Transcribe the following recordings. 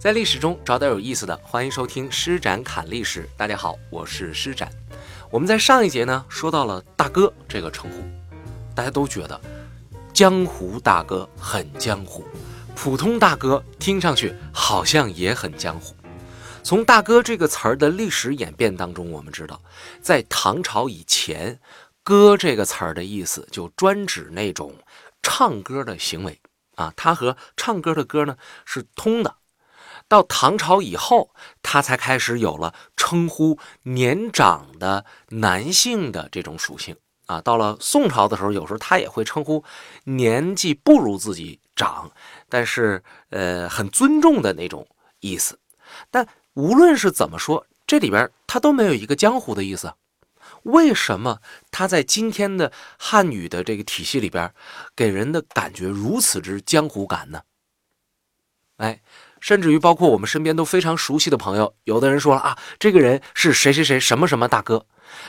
在历史中找点有意思的，欢迎收听施展侃历史。大家好，我是施展。我们在上一节呢说到了大哥这个称呼，大家都觉得江湖大哥很江湖，普通大哥听上去好像也很江湖。从大哥这个词儿的历史演变当中，我们知道，在唐朝以前，歌这个词儿的意思就专指那种唱歌的行为啊，它和唱歌的歌呢是通的。到唐朝以后，他才开始有了称呼年长的男性的这种属性啊。到了宋朝的时候，有时候他也会称呼年纪不如自己长，但是呃很尊重的那种意思。但无论是怎么说，这里边他都没有一个江湖的意思。为什么他在今天的汉语的这个体系里边，给人的感觉如此之江湖感呢？哎。甚至于包括我们身边都非常熟悉的朋友，有的人说了啊，这个人是谁谁谁什么什么大哥。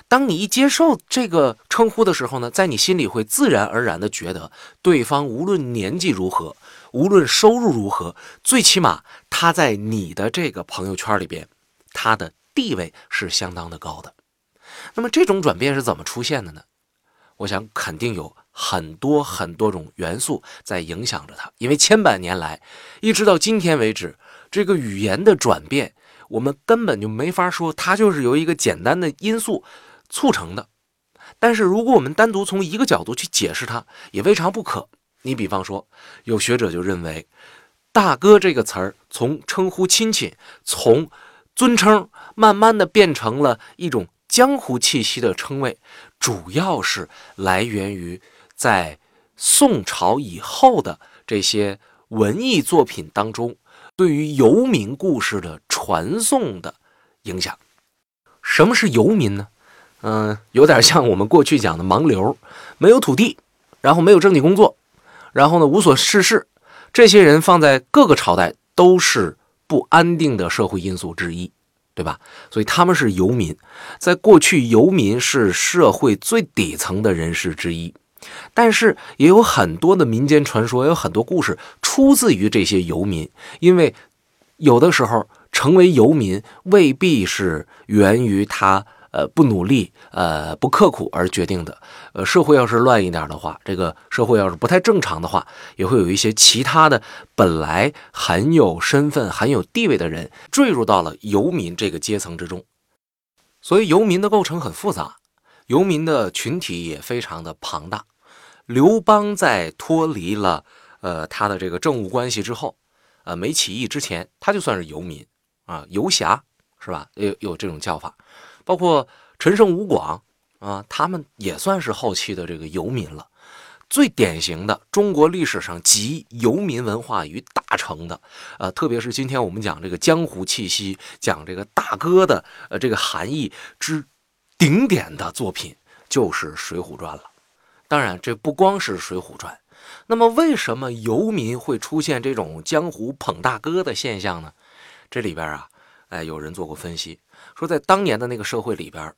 当你一接受这个称呼的时候呢，在你心里会自然而然的觉得，对方无论年纪如何，无论收入如何，最起码他在你的这个朋友圈里边，他的地位是相当的高的。那么这种转变是怎么出现的呢？我想肯定有。很多很多种元素在影响着它，因为千百年来，一直到今天为止，这个语言的转变，我们根本就没法说它就是由一个简单的因素促成的。但是，如果我们单独从一个角度去解释它，也未尝不可。你比方说，有学者就认为，“大哥”这个词儿从称呼亲戚、从尊称，慢慢的变成了一种江湖气息的称谓，主要是来源于。在宋朝以后的这些文艺作品当中，对于游民故事的传颂的影响，什么是游民呢？嗯，有点像我们过去讲的盲流，没有土地，然后没有正经工作，然后呢无所事事。这些人放在各个朝代都是不安定的社会因素之一，对吧？所以他们是游民，在过去，游民是社会最底层的人士之一。但是也有很多的民间传说，有很多故事出自于这些游民。因为有的时候成为游民未必是源于他呃不努力呃不刻苦而决定的。呃，社会要是乱一点的话，这个社会要是不太正常的话，也会有一些其他的本来很有身份、很有地位的人坠入到了游民这个阶层之中。所以游民的构成很复杂，游民的群体也非常的庞大。刘邦在脱离了呃他的这个政务关系之后，呃没起义之前，他就算是游民啊，游侠是吧？有有这种叫法，包括陈胜吴广啊，他们也算是后期的这个游民了。最典型的中国历史上集游民文化于大成的，呃，特别是今天我们讲这个江湖气息，讲这个大哥的呃这个含义之顶点的作品，就是《水浒传》了。当然，这不光是《水浒传》。那么，为什么游民会出现这种江湖捧大哥的现象呢？这里边啊，哎，有人做过分析，说在当年的那个社会里边，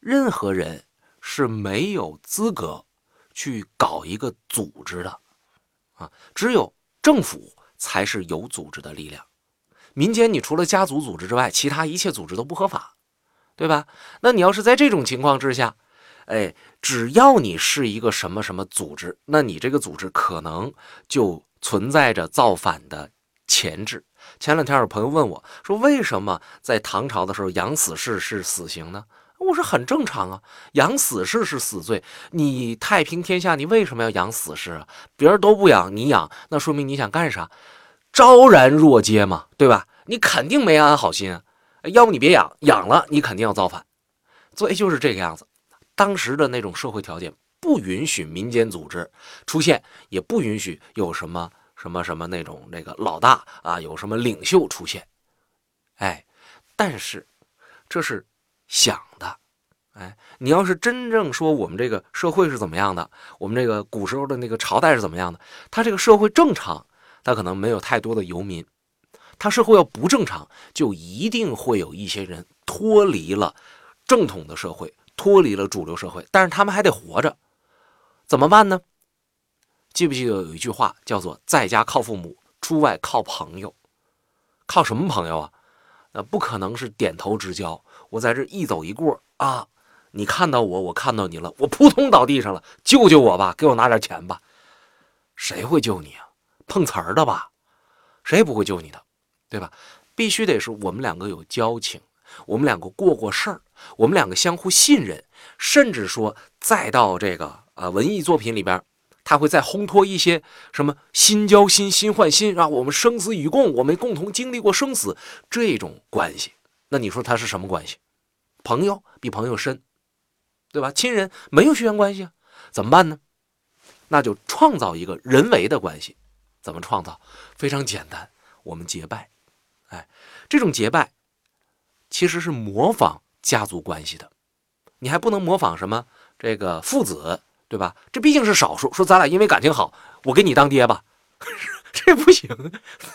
任何人是没有资格去搞一个组织的啊，只有政府才是有组织的力量。民间，你除了家族组织之外，其他一切组织都不合法，对吧？那你要是在这种情况之下，哎，只要你是一个什么什么组织，那你这个组织可能就存在着造反的潜质。前两天有朋友问我说：“为什么在唐朝的时候养死士是死刑呢？”我说：“很正常啊，养死士是死罪。你太平天下，你为什么要养死士啊？别人都不养，你养，那说明你想干啥？昭然若揭嘛，对吧？你肯定没安好心啊。要不你别养，养了你肯定要造反。所以就是这个样子。”当时的那种社会条件不允许民间组织出现，也不允许有什么什么什么那种那个老大啊，有什么领袖出现，哎，但是这是想的，哎，你要是真正说我们这个社会是怎么样的，我们这个古时候的那个朝代是怎么样的，他这个社会正常，他可能没有太多的游民，他社会要不正常，就一定会有一些人脱离了正统的社会。脱离了主流社会，但是他们还得活着，怎么办呢？记不记得有一句话叫做“在家靠父母，出外靠朋友”？靠什么朋友啊？那不可能是点头之交。我在这一走一过啊，你看到我，我看到你了，我扑通倒地上了，救救我吧，给我拿点钱吧。谁会救你啊？碰瓷儿的吧？谁也不会救你的，对吧？必须得是我们两个有交情，我们两个过过事儿，我们两个相互信任，甚至说再到这个呃文艺作品里边。他会再烘托一些什么心交心，心换心，让我们生死与共，我们共同经历过生死这种关系。那你说他是什么关系？朋友比朋友深，对吧？亲人没有血缘关系啊，怎么办呢？那就创造一个人为的关系。怎么创造？非常简单，我们结拜。哎，这种结拜其实是模仿家族关系的。你还不能模仿什么这个父子。对吧？这毕竟是少数。说咱俩因为感情好，我给你当爹吧，这不行，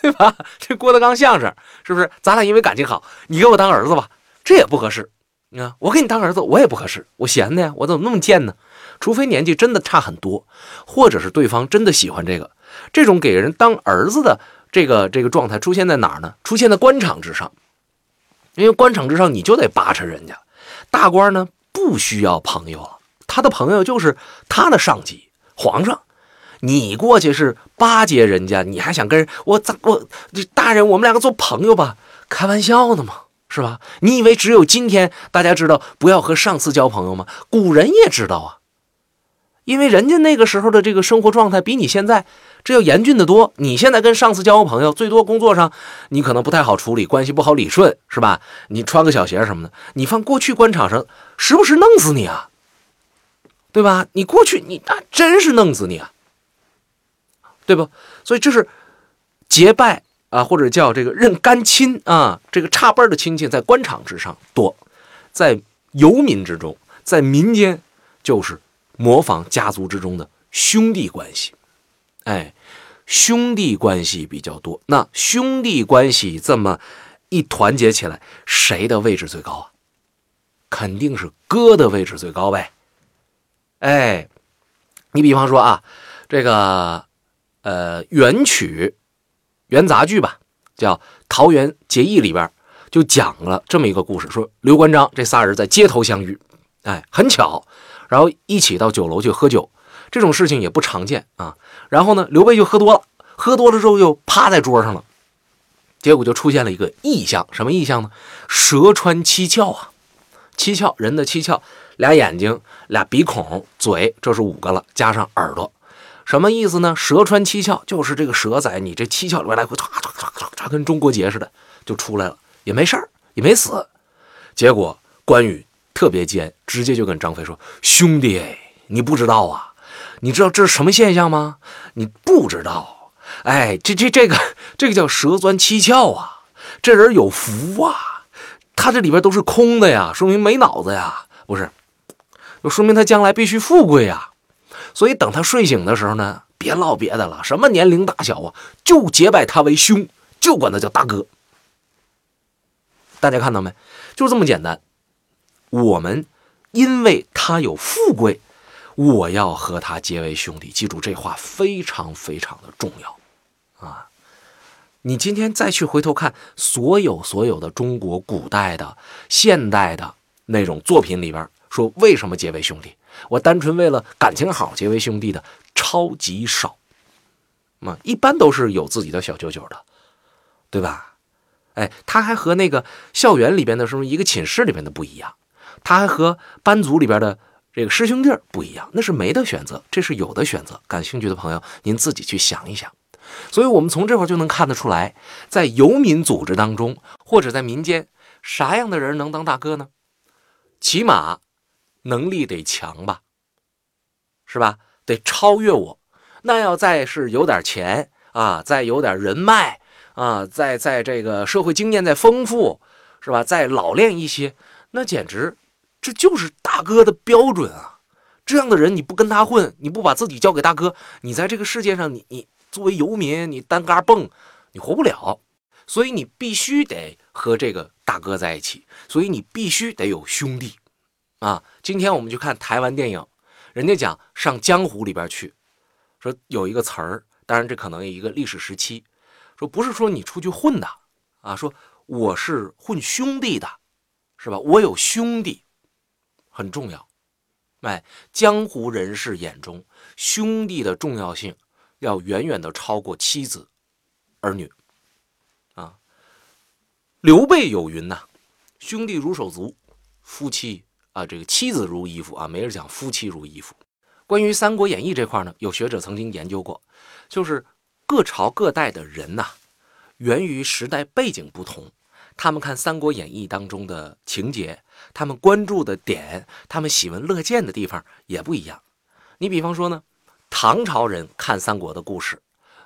对吧？这郭德纲相声是不是？咱俩因为感情好，你给我当儿子吧，这也不合适。你看，我给你当儿子，我也不合适，我闲的呀，我怎么那么贱呢？除非年纪真的差很多，或者是对方真的喜欢这个，这种给人当儿子的这个这个状态出现在哪儿呢？出现在官场之上，因为官场之上你就得巴扯人家，大官呢不需要朋友了。他的朋友就是他的上级皇上，你过去是巴结人家，你还想跟人我咋我这大人我们两个做朋友吧？开玩笑呢嘛，是吧？你以为只有今天大家知道不要和上司交朋友吗？古人也知道啊，因为人家那个时候的这个生活状态比你现在这要严峻的多。你现在跟上司交个朋友，最多工作上你可能不太好处理，关系不好理顺，是吧？你穿个小鞋什么的，你放过去官场上，时不时弄死你啊！对吧？你过去你那真是弄死你啊，对不？所以这是结拜啊，或者叫这个认干亲啊，这个差辈的亲戚在官场之上多，在游民之中，在民间就是模仿家族之中的兄弟关系，哎，兄弟关系比较多。那兄弟关系这么一团结起来，谁的位置最高啊？肯定是哥的位置最高呗。哎，你比方说啊，这个呃元曲元杂剧吧，叫《桃园结义》里边就讲了这么一个故事，说刘关张这仨人在街头相遇，哎，很巧，然后一起到酒楼去喝酒，这种事情也不常见啊。然后呢，刘备就喝多了，喝多了之后就趴在桌上了，结果就出现了一个异象，什么异象呢？蛇穿七窍啊，七窍人的七窍。俩眼睛，俩鼻孔，嘴，这是五个了，加上耳朵，什么意思呢？蛇穿七窍，就是这个蛇在你这七窍里面来回唰唰唰唰，跟中国结似的就出来了，也没事儿，也没死。结果关羽特别尖，直接就跟张飞说：“兄弟，你不知道啊？你知道这是什么现象吗？你不知道？哎，这这这个这个叫蛇钻七窍啊！这人有福啊！他这里边都是空的呀，说明没脑子呀，不是？”就说明他将来必须富贵呀，所以等他睡醒的时候呢，别唠别的了，什么年龄大小啊，就结拜他为兄，就管他叫大哥。大家看到没？就这么简单。我们因为他有富贵，我要和他结为兄弟。记住这话非常非常的重要啊！你今天再去回头看所有所有的中国古代的、现代的那种作品里边。说为什么结为兄弟？我单纯为了感情好结为兄弟的超级少，嘛，一般都是有自己的小九九的，对吧？哎，他还和那个校园里边的什么一个寝室里边的不一样，他还和班组里边的这个师兄弟不一样，那是没得选择，这是有的选择。感兴趣的朋友，您自己去想一想。所以，我们从这块就能看得出来，在游民组织当中，或者在民间，啥样的人能当大哥呢？起码。能力得强吧，是吧？得超越我。那要再是有点钱啊，再有点人脉啊，再在这个社会经验再丰富，是吧？再老练一些，那简直这就是大哥的标准啊！这样的人你不跟他混，你不把自己交给大哥，你在这个世界上，你你作为游民，你单嘎蹦，你活不了。所以你必须得和这个大哥在一起，所以你必须得有兄弟。啊，今天我们去看台湾电影，人家讲上江湖里边去，说有一个词儿，当然这可能一个历史时期，说不是说你出去混的啊，说我是混兄弟的，是吧？我有兄弟，很重要。哎，江湖人士眼中兄弟的重要性要远远的超过妻子、儿女。啊，刘备有云呐：“兄弟如手足，夫妻啊，这个妻子如衣服啊。”没人讲夫妻如衣服。关于《三国演义》这块呢，有学者曾经研究过，就是各朝各代的人呐，源于时代背景不同。他们看《三国演义》当中的情节，他们关注的点，他们喜闻乐见的地方也不一样。你比方说呢，唐朝人看三国的故事，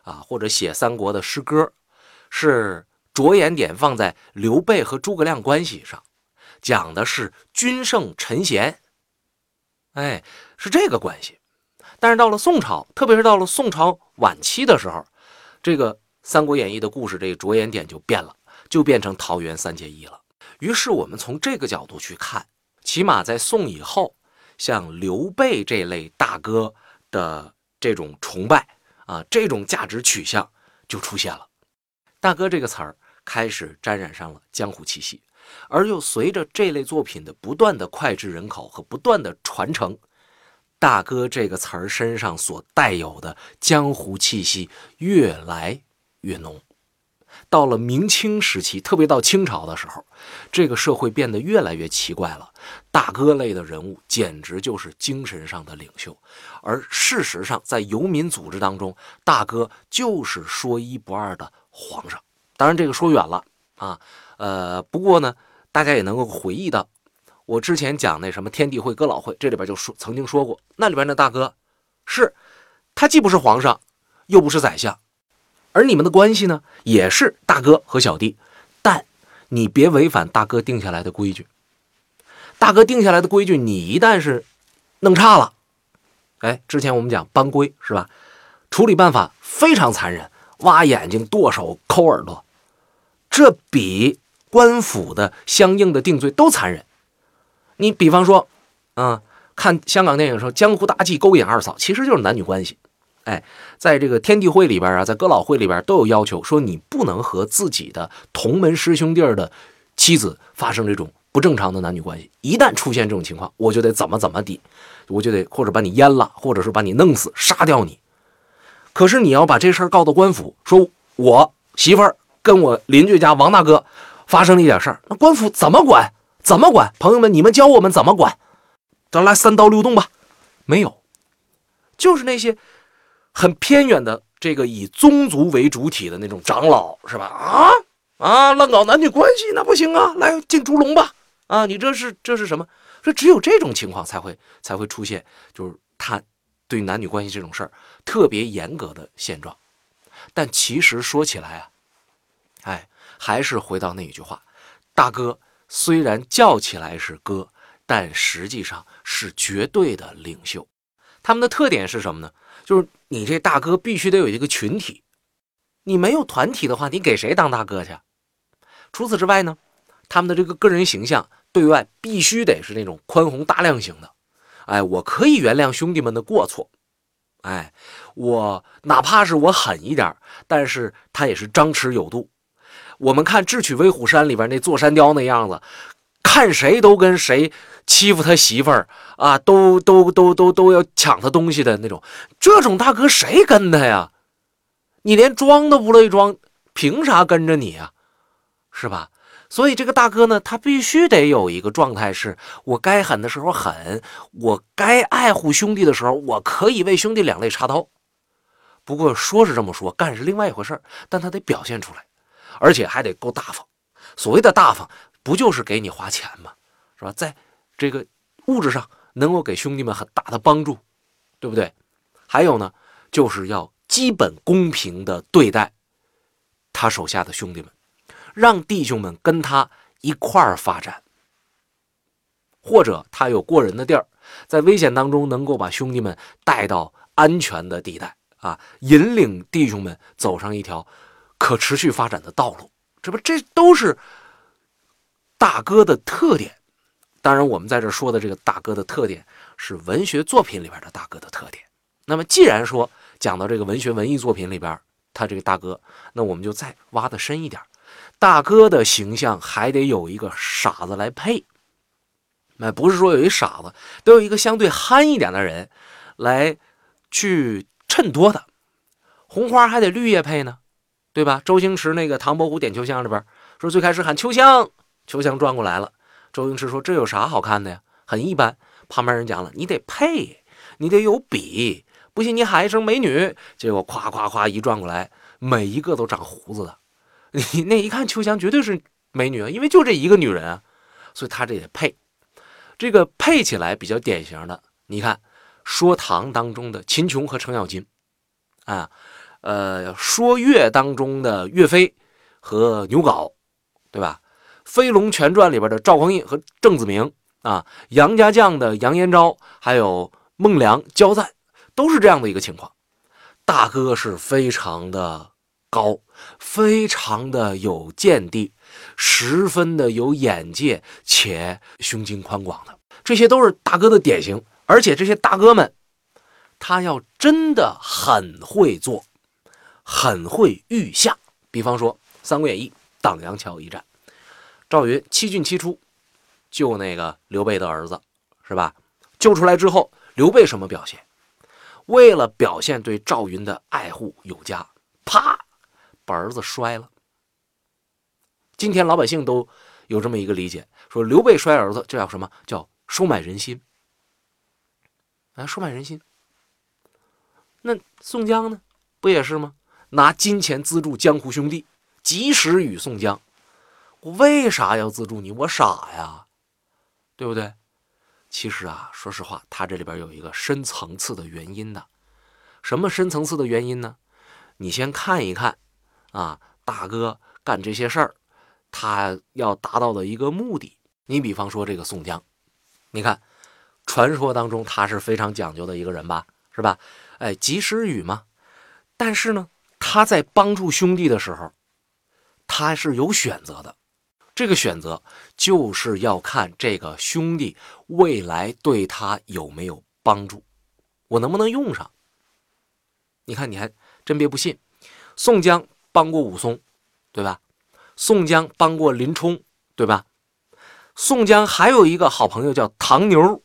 啊，或者写三国的诗歌，是着眼点放在刘备和诸葛亮关系上，讲的是君圣臣贤，哎，是这个关系。但是到了宋朝，特别是到了宋朝晚期的时候，这个《三国演义》的故事，这个着眼点就变了。就变成桃园三结义了。于是我们从这个角度去看，起码在宋以后，像刘备这类大哥的这种崇拜啊，这种价值取向就出现了。大哥这个词儿开始沾染上了江湖气息，而又随着这类作品的不断的脍炙人口和不断的传承，大哥这个词儿身上所带有的江湖气息越来越浓。到了明清时期，特别到清朝的时候，这个社会变得越来越奇怪了。大哥类的人物简直就是精神上的领袖，而事实上，在游民组织当中，大哥就是说一不二的皇上。当然，这个说远了啊。呃，不过呢，大家也能够回忆到，我之前讲那什么天地会、哥老会，这里边就说曾经说过，那里边的大哥，是他既不是皇上，又不是宰相。而你们的关系呢，也是大哥和小弟，但你别违反大哥定下来的规矩。大哥定下来的规矩，你一旦是弄差了，哎，之前我们讲班规是吧？处理办法非常残忍，挖眼睛、剁手、抠耳朵，这比官府的相应的定罪都残忍。你比方说，啊，看香港电影说江湖大忌勾引二嫂，其实就是男女关系。哎，在这个天地会里边啊，在哥老会里边都有要求，说你不能和自己的同门师兄弟的妻子发生这种不正常的男女关系。一旦出现这种情况，我就得怎么怎么地，我就得或者把你阉了，或者是把你弄死、杀掉你。可是你要把这事儿告到官府，说我媳妇儿跟我邻居家王大哥发生了一点事儿，那官府怎么管？怎么管？朋友们，你们教我们怎么管？咱来三刀六洞吧。没有，就是那些。很偏远的这个以宗族为主体的那种长老是吧？啊啊，乱搞男女关系那不行啊！来进猪笼吧！啊，你这是这是什么？说只有这种情况才会才会出现，就是他对男女关系这种事儿特别严格的现状。但其实说起来啊，哎，还是回到那一句话：大哥虽然叫起来是哥，但实际上是绝对的领袖。他们的特点是什么呢？就是你这大哥必须得有一个群体，你没有团体的话，你给谁当大哥去？除此之外呢，他们的这个个人形象对外必须得是那种宽宏大量型的。哎，我可以原谅兄弟们的过错，哎，我哪怕是我狠一点，但是他也是张弛有度。我们看《智取威虎山》里边那座山雕那样子，看谁都跟谁。欺负他媳妇儿啊，都都都都都要抢他东西的那种，这种大哥谁跟他呀？你连装都不乐意装，凭啥跟着你呀？是吧？所以这个大哥呢，他必须得有一个状态，是我该狠的时候狠，我该爱护兄弟的时候，我可以为兄弟两肋插刀。不过说是这么说，干是另外一回事儿但他得表现出来，而且还得够大方。所谓的大方，不就是给你花钱吗？是吧？在这个物质上能够给兄弟们很大的帮助，对不对？还有呢，就是要基本公平的对待他手下的兄弟们，让弟兄们跟他一块儿发展，或者他有过人的地儿，在危险当中能够把兄弟们带到安全的地带啊，引领弟兄们走上一条可持续发展的道路。这不，这都是大哥的特点。当然，我们在这说的这个大哥的特点是文学作品里边的大哥的特点。那么，既然说讲到这个文学文艺作品里边，他这个大哥，那我们就再挖的深一点。大哥的形象还得有一个傻子来配。那不是说有一傻子，都有一个相对憨一点的人来去衬托他。红花还得绿叶配呢，对吧？周星驰那个《唐伯虎点秋香》里边说，最开始喊秋香，秋香转过来了。周星驰说：“这有啥好看的呀？很一般。”旁边人讲了：“你得配，你得有比，不信你喊一声美女。”结果夸夸夸一转过来，每一个都长胡子的。你那一看秋香绝对是美女啊，因为就这一个女人啊，所以她这得配。这个配起来比较典型的，你看说唐当中的秦琼和程咬金，啊，呃，说岳当中的岳飞和牛皋，对吧？《飞龙全传》里边的赵匡胤和郑子明啊，杨家将的杨延昭还有孟良、焦赞，都是这样的一个情况。大哥是非常的高，非常的有见地。十分的有眼界且胸襟宽广的，这些都是大哥的典型。而且这些大哥们，他要真的很会做，很会御下。比方说《三国演义》荡阳桥一战，赵云七进七出救那个刘备的儿子，是吧？救出来之后，刘备什么表现？为了表现对赵云的爱护有加，啪，把儿子摔了。今天老百姓都有这么一个理解，说刘备摔儿子，这叫什么叫收买人心？啊，收买人心。那宋江呢，不也是吗？拿金钱资助江湖兄弟，及时雨宋江。我为啥要资助你？我傻呀，对不对？其实啊，说实话，他这里边有一个深层次的原因的。什么深层次的原因呢？你先看一看啊，大哥干这些事儿。他要达到的一个目的，你比方说这个宋江，你看，传说当中他是非常讲究的一个人吧，是吧？哎，及时雨嘛。但是呢，他在帮助兄弟的时候，他是有选择的。这个选择就是要看这个兄弟未来对他有没有帮助，我能不能用上？你看，你还真别不信，宋江帮过武松，对吧？宋江帮过林冲，对吧？宋江还有一个好朋友叫唐牛，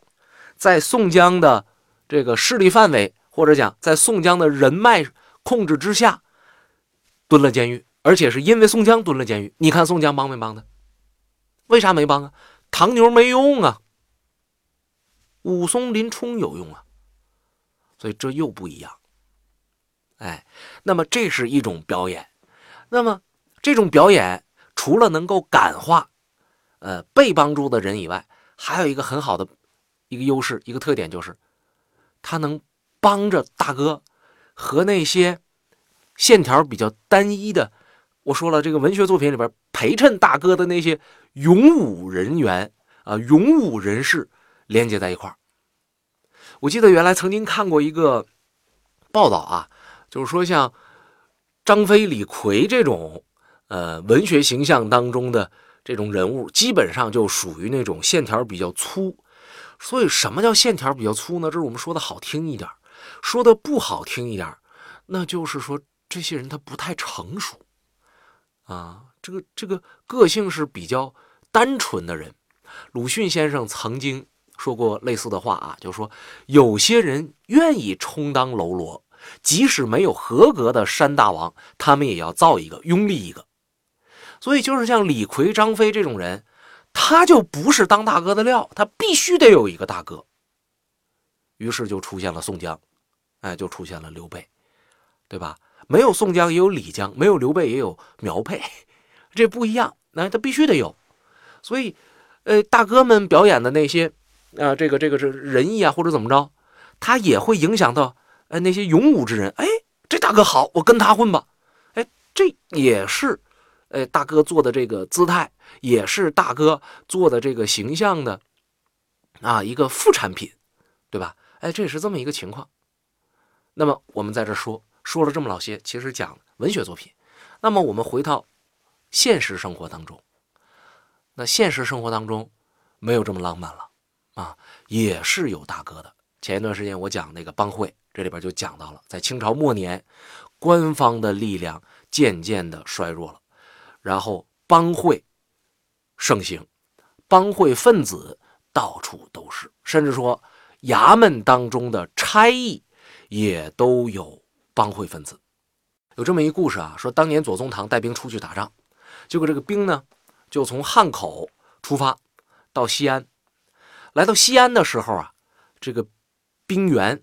在宋江的这个势力范围，或者讲在宋江的人脉控制之下，蹲了监狱，而且是因为宋江蹲了监狱。你看宋江帮没帮他？为啥没帮啊？唐牛没用啊，武松、林冲有用啊，所以这又不一样。哎，那么这是一种表演，那么。这种表演除了能够感化，呃，被帮助的人以外，还有一个很好的一个优势，一个特点就是，他能帮着大哥和那些线条比较单一的，我说了，这个文学作品里边陪衬大哥的那些勇武人员啊，勇武人士连接在一块儿。我记得原来曾经看过一个报道啊，就是说像张飞、李逵这种。呃，文学形象当中的这种人物，基本上就属于那种线条比较粗。所以，什么叫线条比较粗呢？这是我们说的好听一点，说的不好听一点，那就是说这些人他不太成熟啊。这个这个个性是比较单纯的人。鲁迅先生曾经说过类似的话啊，就说有些人愿意充当喽啰，即使没有合格的山大王，他们也要造一个，拥立一个。所以就是像李逵、张飞这种人，他就不是当大哥的料，他必须得有一个大哥。于是就出现了宋江，哎，就出现了刘备，对吧？没有宋江也有李江，没有刘备也有苗沛，这不一样，那他必须得有。所以，呃，大哥们表演的那些，啊，这个这个是仁义啊，或者怎么着，他也会影响到，呃，那些勇武之人。哎，这大哥好，我跟他混吧。哎，这也是。呃，大哥做的这个姿态，也是大哥做的这个形象的啊一个副产品，对吧？哎，这也是这么一个情况。那么我们在这说说了这么老些，其实讲文学作品。那么我们回到现实生活当中，那现实生活当中没有这么浪漫了啊，也是有大哥的。前一段时间我讲那个帮会，这里边就讲到了，在清朝末年，官方的力量渐渐的衰弱了。然后帮会盛行，帮会分子到处都是，甚至说衙门当中的差役也都有帮会分子。有这么一故事啊，说当年左宗棠带兵出去打仗，结果这个兵呢就从汉口出发到西安，来到西安的时候啊，这个兵员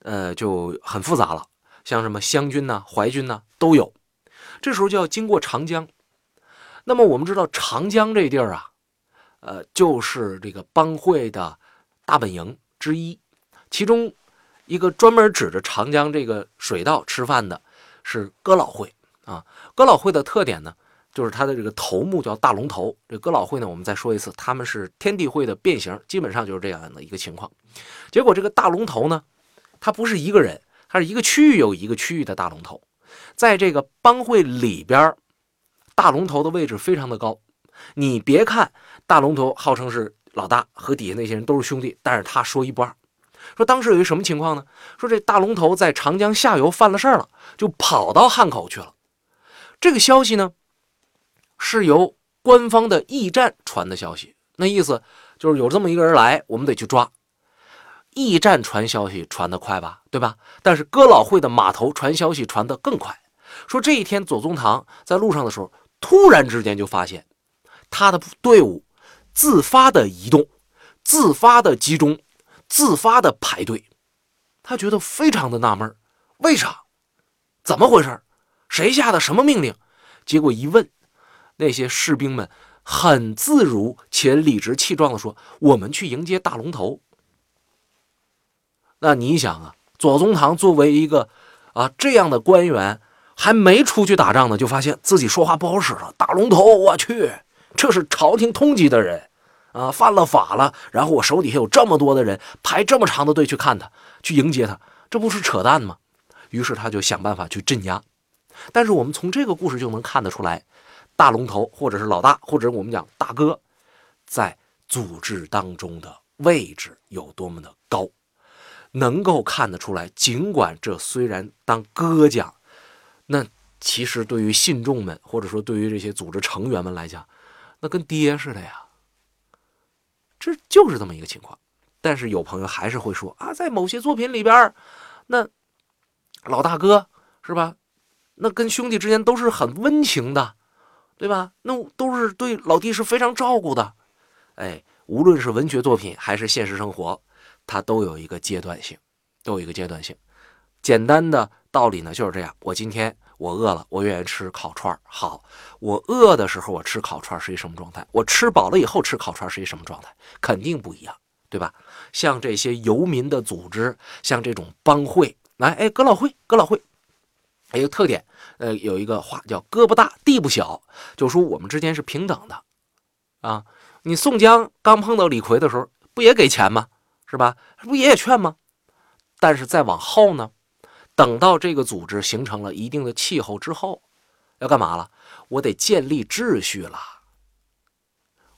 呃就很复杂了，像什么湘军呐、淮军呐都有。这时候就要经过长江，那么我们知道长江这地儿啊，呃，就是这个帮会的大本营之一。其中一个专门指着长江这个水道吃饭的是哥老会啊。哥老会的特点呢，就是他的这个头目叫大龙头。这哥老会呢，我们再说一次，他们是天地会的变形，基本上就是这样的一个情况。结果这个大龙头呢，他不是一个人，他是一个区域有一个区域的大龙头。在这个帮会里边，大龙头的位置非常的高。你别看大龙头号称是老大，和底下那些人都是兄弟，但是他说一不二。说当时有一什么情况呢？说这大龙头在长江下游犯了事儿了，就跑到汉口去了。这个消息呢，是由官方的驿站传的消息。那意思就是有这么一个人来，我们得去抓。驿站传消息传得快吧，对吧？但是哥老会的码头传消息传得更快。说这一天左宗棠在路上的时候，突然之间就发现他的队伍自发的移动、自发的集中、自发的排队。他觉得非常的纳闷为啥？怎么回事？谁下的什么命令？结果一问，那些士兵们很自如且理直气壮地说：“我们去迎接大龙头。”那你想啊，左宗棠作为一个啊这样的官员，还没出去打仗呢，就发现自己说话不好使了。大龙头，我去，这是朝廷通缉的人啊，犯了法了。然后我手底下有这么多的人排这么长的队去看他，去迎接他，这不是扯淡吗？于是他就想办法去镇压。但是我们从这个故事就能看得出来，大龙头或者是老大，或者我们讲大哥，在组织当中的位置有多么的高。能够看得出来，尽管这虽然当哥讲，那其实对于信众们，或者说对于这些组织成员们来讲，那跟爹似的呀。这就是这么一个情况。但是有朋友还是会说啊，在某些作品里边，那老大哥是吧？那跟兄弟之间都是很温情的，对吧？那都是对老弟是非常照顾的。哎，无论是文学作品还是现实生活。它都有一个阶段性，都有一个阶段性。简单的道理呢就是这样：我今天我饿了，我愿意吃烤串好，我饿的时候我吃烤串是一什么状态？我吃饱了以后吃烤串是一什么状态？肯定不一样，对吧？像这些游民的组织，像这种帮会，来，哎，哥老会，哥老会，还有特点，呃，有一个话叫“哥不大，弟不小”，就说我们之间是平等的啊。你宋江刚碰到李逵的时候，不也给钱吗？是吧？不爷爷劝吗？但是再往后呢，等到这个组织形成了一定的气候之后，要干嘛了？我得建立秩序了，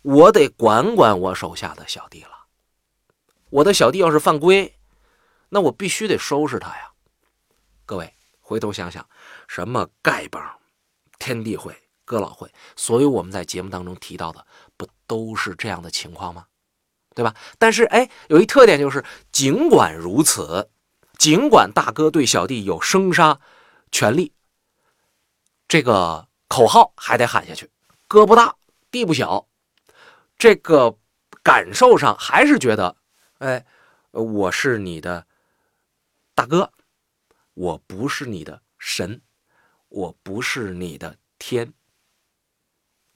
我得管管我手下的小弟了。我的小弟要是犯规，那我必须得收拾他呀。各位回头想想，什么丐帮、天地会、哥老会，所有我们在节目当中提到的，不都是这样的情况吗？对吧？但是哎，有一特点就是，尽管如此，尽管大哥对小弟有生杀权利，这个口号还得喊下去。哥不大，弟不小，这个感受上还是觉得，哎，我是你的大哥，我不是你的神，我不是你的天，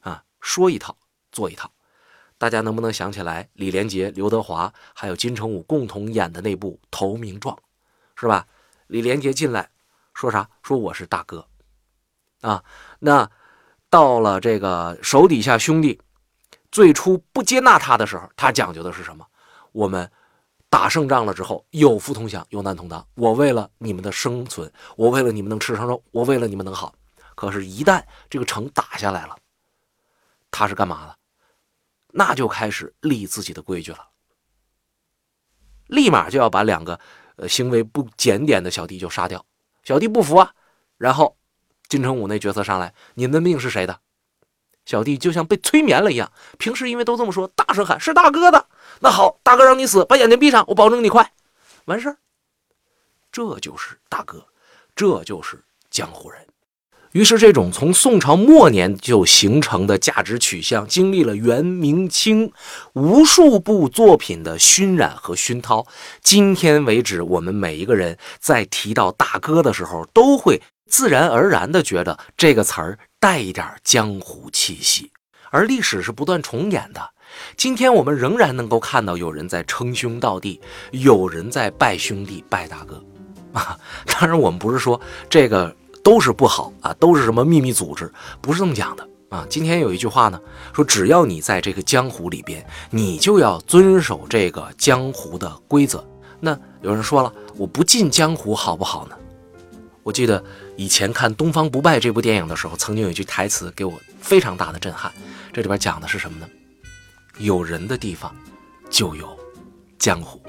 啊，说一套做一套。大家能不能想起来李连杰、刘德华还有金城武共同演的那部《投名状》，是吧？李连杰进来说啥？说我是大哥啊。那到了这个手底下兄弟最初不接纳他的时候，他讲究的是什么？我们打胜仗了之后，有福同享，有难同当。我为了你们的生存，我为了你们能吃上肉，我为了你们能好。可是，一旦这个城打下来了，他是干嘛的？那就开始立自己的规矩了，立马就要把两个呃行为不检点的小弟就杀掉。小弟不服啊，然后金城武那角色上来，你的命是谁的？小弟就像被催眠了一样，平时因为都这么说，大声喊是大哥的。那好，大哥让你死，把眼睛闭上，我保证你快完事儿。这就是大哥，这就是江湖人。于是，这种从宋朝末年就形成的价值取向，经历了元、明、清无数部作品的熏染和熏陶，今天为止，我们每一个人在提到大哥的时候，都会自然而然地觉得这个词儿带一点江湖气息。而历史是不断重演的，今天我们仍然能够看到有人在称兄道弟，有人在拜兄弟、拜大哥。啊，当然，我们不是说这个。都是不好啊，都是什么秘密组织？不是这么讲的啊。今天有一句话呢，说只要你在这个江湖里边，你就要遵守这个江湖的规则。那有人说了，我不进江湖好不好呢？我记得以前看《东方不败》这部电影的时候，曾经有一句台词给我非常大的震撼。这里边讲的是什么呢？有人的地方就有江湖。